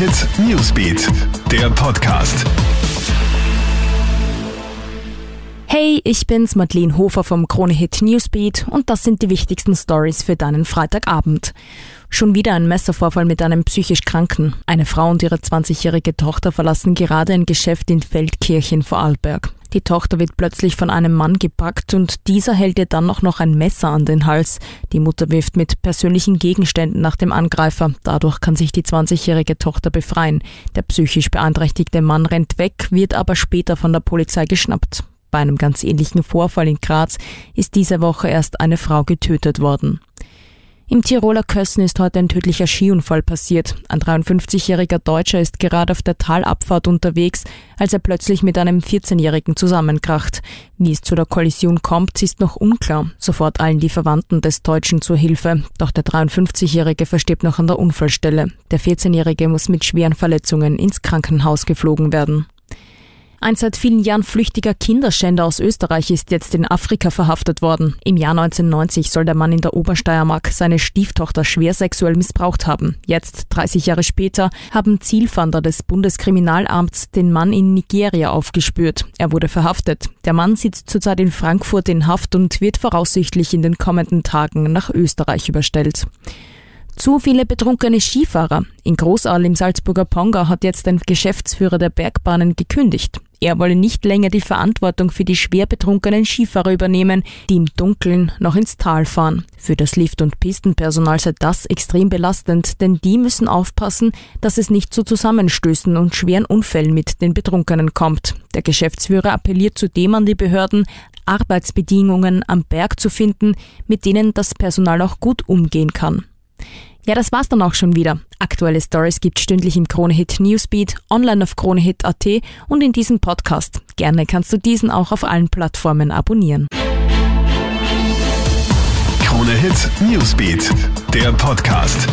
Hit Newsbeat, der Podcast. Hey, ich bin's, Madeleine Hofer vom Krone Hit Newsbeat und das sind die wichtigsten Stories für deinen Freitagabend. Schon wieder ein Messervorfall mit einem psychisch Kranken. Eine Frau und ihre 20-jährige Tochter verlassen gerade ein Geschäft in Feldkirch in Vorarlberg. Die Tochter wird plötzlich von einem Mann gepackt und dieser hält ihr dann auch noch ein Messer an den Hals. Die Mutter wirft mit persönlichen Gegenständen nach dem Angreifer. Dadurch kann sich die 20-jährige Tochter befreien. Der psychisch beeinträchtigte Mann rennt weg, wird aber später von der Polizei geschnappt. Bei einem ganz ähnlichen Vorfall in Graz ist diese Woche erst eine Frau getötet worden. Im Tiroler Kössen ist heute ein tödlicher Skiunfall passiert. Ein 53-jähriger Deutscher ist gerade auf der Talabfahrt unterwegs, als er plötzlich mit einem 14-jährigen zusammenkracht. Wie es zu der Kollision kommt, ist noch unklar. Sofort eilen die Verwandten des Deutschen zur Hilfe. Doch der 53-jährige verstirbt noch an der Unfallstelle. Der 14-jährige muss mit schweren Verletzungen ins Krankenhaus geflogen werden. Ein seit vielen Jahren flüchtiger Kinderschänder aus Österreich ist jetzt in Afrika verhaftet worden. Im Jahr 1990 soll der Mann in der Obersteiermark seine Stieftochter schwer sexuell missbraucht haben. Jetzt, 30 Jahre später, haben Zielfahnder des Bundeskriminalamts den Mann in Nigeria aufgespürt. Er wurde verhaftet. Der Mann sitzt zurzeit in Frankfurt in Haft und wird voraussichtlich in den kommenden Tagen nach Österreich überstellt. Zu viele betrunkene Skifahrer. In Großaal im Salzburger Ponga hat jetzt ein Geschäftsführer der Bergbahnen gekündigt. Er wolle nicht länger die Verantwortung für die schwer betrunkenen Skifahrer übernehmen, die im Dunkeln noch ins Tal fahren. Für das Lift- und Pistenpersonal sei das extrem belastend, denn die müssen aufpassen, dass es nicht zu Zusammenstößen und schweren Unfällen mit den Betrunkenen kommt. Der Geschäftsführer appelliert zudem an die Behörden, Arbeitsbedingungen am Berg zu finden, mit denen das Personal auch gut umgehen kann. Ja, das war's dann auch schon wieder. Aktuelle Stories gibt stündlich im Kronehit Newsbeat, online auf kronehit.at und in diesem Podcast. Gerne kannst du diesen auch auf allen Plattformen abonnieren. Kronehit Newsbeat, der Podcast.